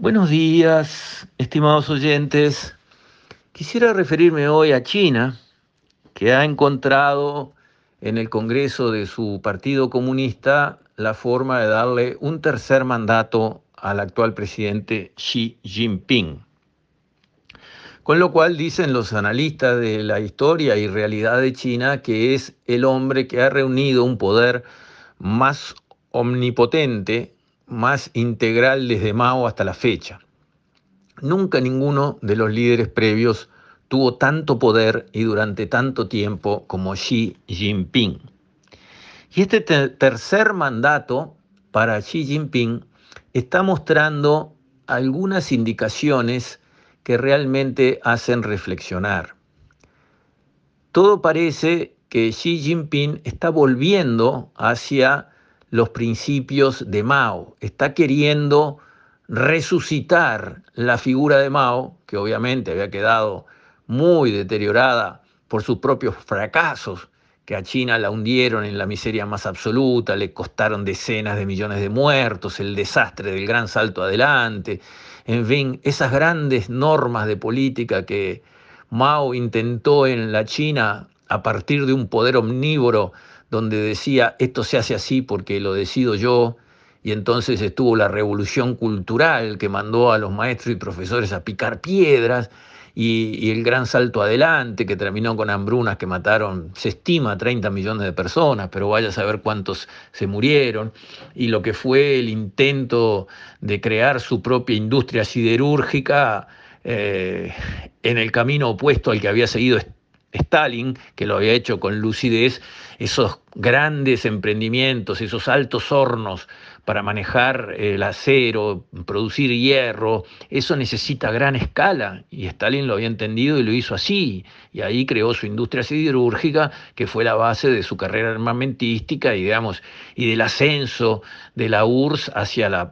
Buenos días, estimados oyentes. Quisiera referirme hoy a China, que ha encontrado en el Congreso de su Partido Comunista la forma de darle un tercer mandato al actual presidente Xi Jinping. Con lo cual dicen los analistas de la historia y realidad de China que es el hombre que ha reunido un poder más omnipotente más integral desde Mao hasta la fecha. Nunca ninguno de los líderes previos tuvo tanto poder y durante tanto tiempo como Xi Jinping. Y este tercer mandato para Xi Jinping está mostrando algunas indicaciones que realmente hacen reflexionar. Todo parece que Xi Jinping está volviendo hacia los principios de Mao, está queriendo resucitar la figura de Mao, que obviamente había quedado muy deteriorada por sus propios fracasos, que a China la hundieron en la miseria más absoluta, le costaron decenas de millones de muertos, el desastre del gran salto adelante, en fin, esas grandes normas de política que Mao intentó en la China a partir de un poder omnívoro donde decía, esto se hace así porque lo decido yo, y entonces estuvo la revolución cultural que mandó a los maestros y profesores a picar piedras, y, el gran salto adelante que terminó con hambrunas que mataron, se estima, 30 millones de personas, pero vaya a saber cuántos se murieron, y lo que fue el intento de crear su propia industria siderúrgica eh, en el camino opuesto al que había seguido Stalin, que lo había hecho con lucidez, esos grandes emprendimientos, esos altos hornos para manejar el acero, producir hierro, eso necesita gran escala y Stalin lo había entendido y lo hizo así. Y ahí creó su industria siderúrgica, que fue la base de su carrera armamentística y, digamos, y del ascenso de la URSS hacia el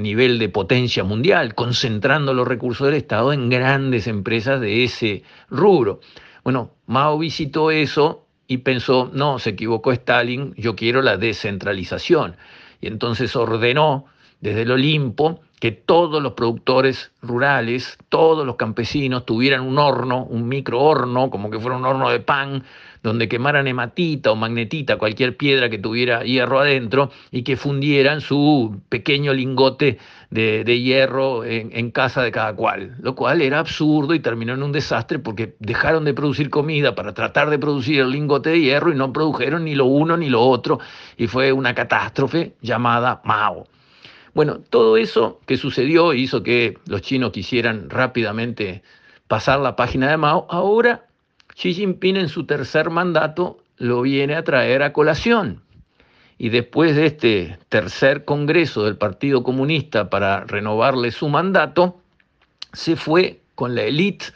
nivel de potencia mundial, concentrando los recursos del Estado en grandes empresas de ese rubro. Bueno, Mao visitó eso y pensó, no, se equivocó Stalin, yo quiero la descentralización. Y entonces ordenó desde el Olimpo que todos los productores rurales, todos los campesinos tuvieran un horno, un microhorno, como que fuera un horno de pan, donde quemaran hematita o magnetita, cualquier piedra que tuviera hierro adentro, y que fundieran su pequeño lingote de, hierro en, en, casa de cada cual, lo cual era absurdo y terminó en un desastre porque dejaron de producir comida para tratar de producir el lingote de hierro y no produjeron ni lo uno ni lo otro, y fue una catástrofe llamada Mao. Bueno, todo eso que sucedió hizo que los chinos quisieran rápidamente pasar la página de Mao, ahora Xi Jinping en su tercer mandato lo viene a traer a colación. Y después de este tercer congreso del Partido Comunista para renovarle su mandato, se fue con la élite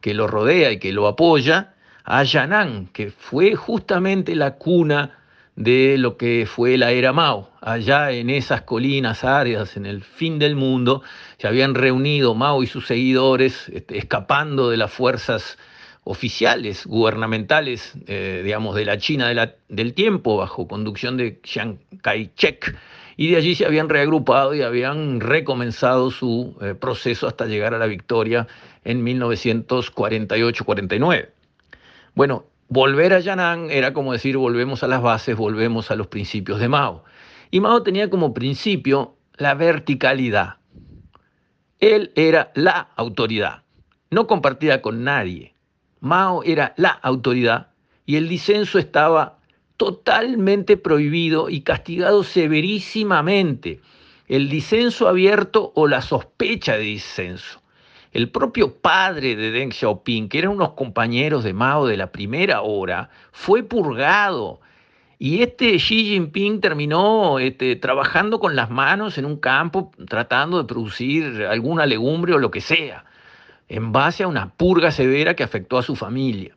que lo rodea y que lo apoya a Yan'an, que fue justamente la cuna de lo que fue la era Mao. Allá en esas colinas áridas, en el fin del mundo, se habían reunido Mao y sus seguidores, este, escapando de las fuerzas oficiales, gubernamentales, eh, digamos, de la China del tiempo, bajo conducción de Chiang Kai-shek, y de allí se habían reagrupado y habían recomenzado su eh, proceso hasta llegar a la victoria en 1948-49. Bueno, volver a Yan'an era como decir volvemos a las bases, volvemos a los principios de Mao. Y Mao tenía como principio la verticalidad. Él era la autoridad, no compartida con nadie. Mao era la autoridad y el disenso estaba totalmente prohibido y castigado severísimamente. El disenso abierto o la sospecha de disenso. El propio padre de Deng Xiaoping, que eran unos compañeros de Mao de la primera hora, fue purgado. Y este Xi Jinping terminó este, trabajando con las manos en un campo, tratando de producir alguna legumbre o lo que sea en base a una purga severa que afectó a su familia.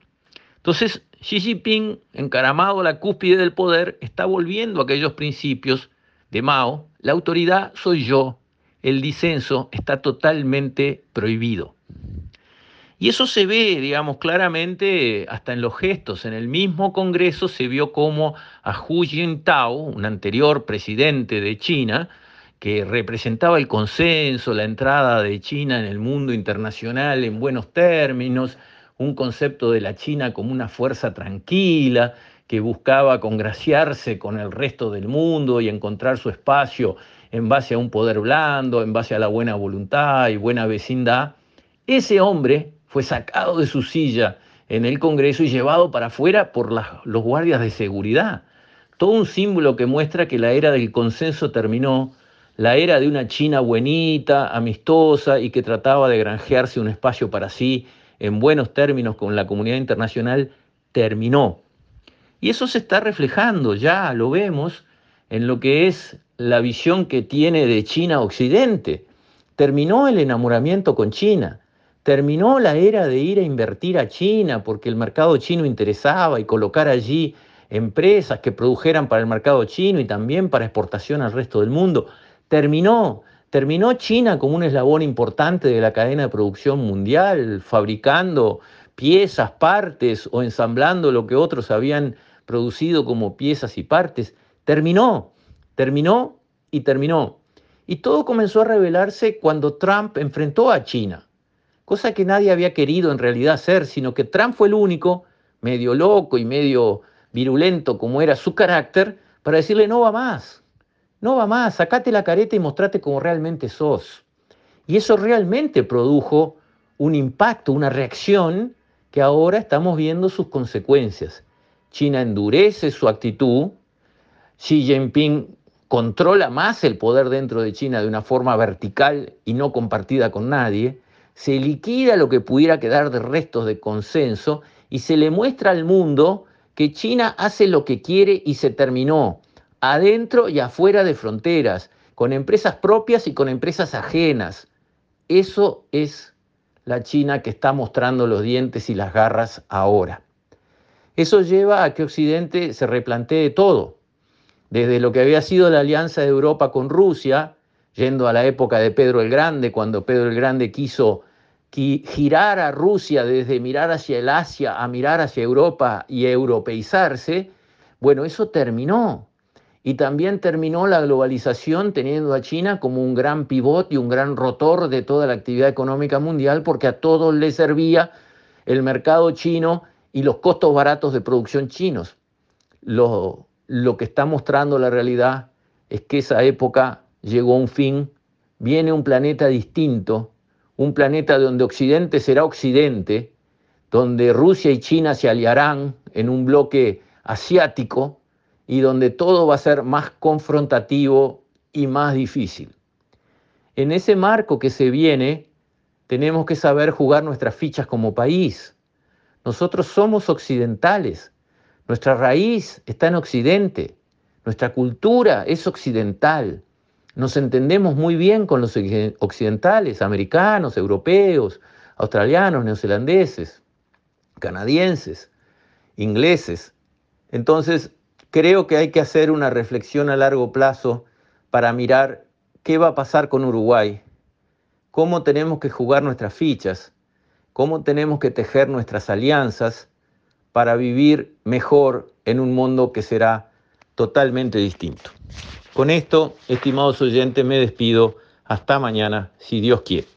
Entonces, Xi Jinping, encaramado a la cúspide del poder, está volviendo a aquellos principios de Mao. La autoridad soy yo, el disenso está totalmente prohibido. Y eso se ve, digamos, claramente hasta en los gestos. En el mismo Congreso se vio como a Hu Jintao, un anterior presidente de China, que representaba el consenso, la entrada de China en el mundo internacional en buenos términos, un concepto de la China como una fuerza tranquila que buscaba congraciarse con el resto del mundo y encontrar su espacio en base a un poder blando, en base a la buena voluntad y buena vecindad, ese hombre fue sacado de su silla en el Congreso y llevado para afuera por los guardias de seguridad. Todo un símbolo que muestra que la era del consenso terminó la era de una China buenita, amistosa y que trataba de granjearse un espacio para sí en buenos términos con la comunidad internacional, terminó. Y eso se está reflejando, ya lo vemos, en lo que es la visión que tiene de China Occidente. Terminó el enamoramiento con China, terminó la era de ir a invertir a China porque el mercado chino interesaba y colocar allí empresas que produjeran para el mercado chino y también para exportación al resto del mundo. Terminó, terminó China como un eslabón importante de la cadena de producción mundial, fabricando piezas, partes o ensamblando lo que otros habían producido como piezas y partes. Terminó, terminó y terminó. Y todo comenzó a revelarse cuando Trump enfrentó a China, cosa que nadie había querido en realidad hacer, sino que Trump fue el único, medio loco y medio virulento como era su carácter, para decirle no va más, no va más, sacate la careta y mostrate como realmente sos. Y eso realmente produjo un impacto, una reacción que ahora estamos viendo sus consecuencias. China endurece su actitud, Xi Jinping controla más el poder dentro de China de una forma vertical y no compartida con nadie, se liquida lo que pudiera quedar de restos de consenso y se le muestra al mundo que China hace lo que quiere y se terminó adentro y afuera de fronteras, con empresas propias y con empresas ajenas. Eso es la China que está mostrando los dientes y las garras ahora. Eso lleva a que Occidente se replantee todo, desde lo que había sido la alianza de Europa con Rusia, yendo a la época de Pedro el Grande, cuando Pedro el Grande quiso girar a Rusia desde mirar hacia el Asia a mirar hacia Europa y europeizarse, bueno, eso terminó. Y también terminó la globalización teniendo a China como un gran pivot y un gran rotor de toda la actividad económica mundial porque a todos les servía el mercado chino y los costos baratos de producción chinos. Lo, que está mostrando la realidad es que esa época llegó a un fin, viene un planeta distinto, un planeta donde Occidente será Occidente, donde Rusia y China se aliarán en un bloque asiático, y donde todo va a ser más confrontativo y más difícil. En ese marco que se viene, tenemos que saber jugar nuestras fichas como país. Nosotros somos occidentales, nuestra raíz está en Occidente, nuestra cultura es occidental. Nos entendemos muy bien con los occidentales, americanos, europeos, australianos, neozelandeses, canadienses, ingleses. Entonces, Creo que hay que hacer una reflexión a largo plazo para mirar qué va a pasar con Uruguay, cómo tenemos que jugar nuestras fichas, cómo tenemos que tejer nuestras alianzas para vivir mejor en un mundo que será totalmente distinto. Con esto, estimados oyentes, me despido. Hasta mañana, si Dios quiere.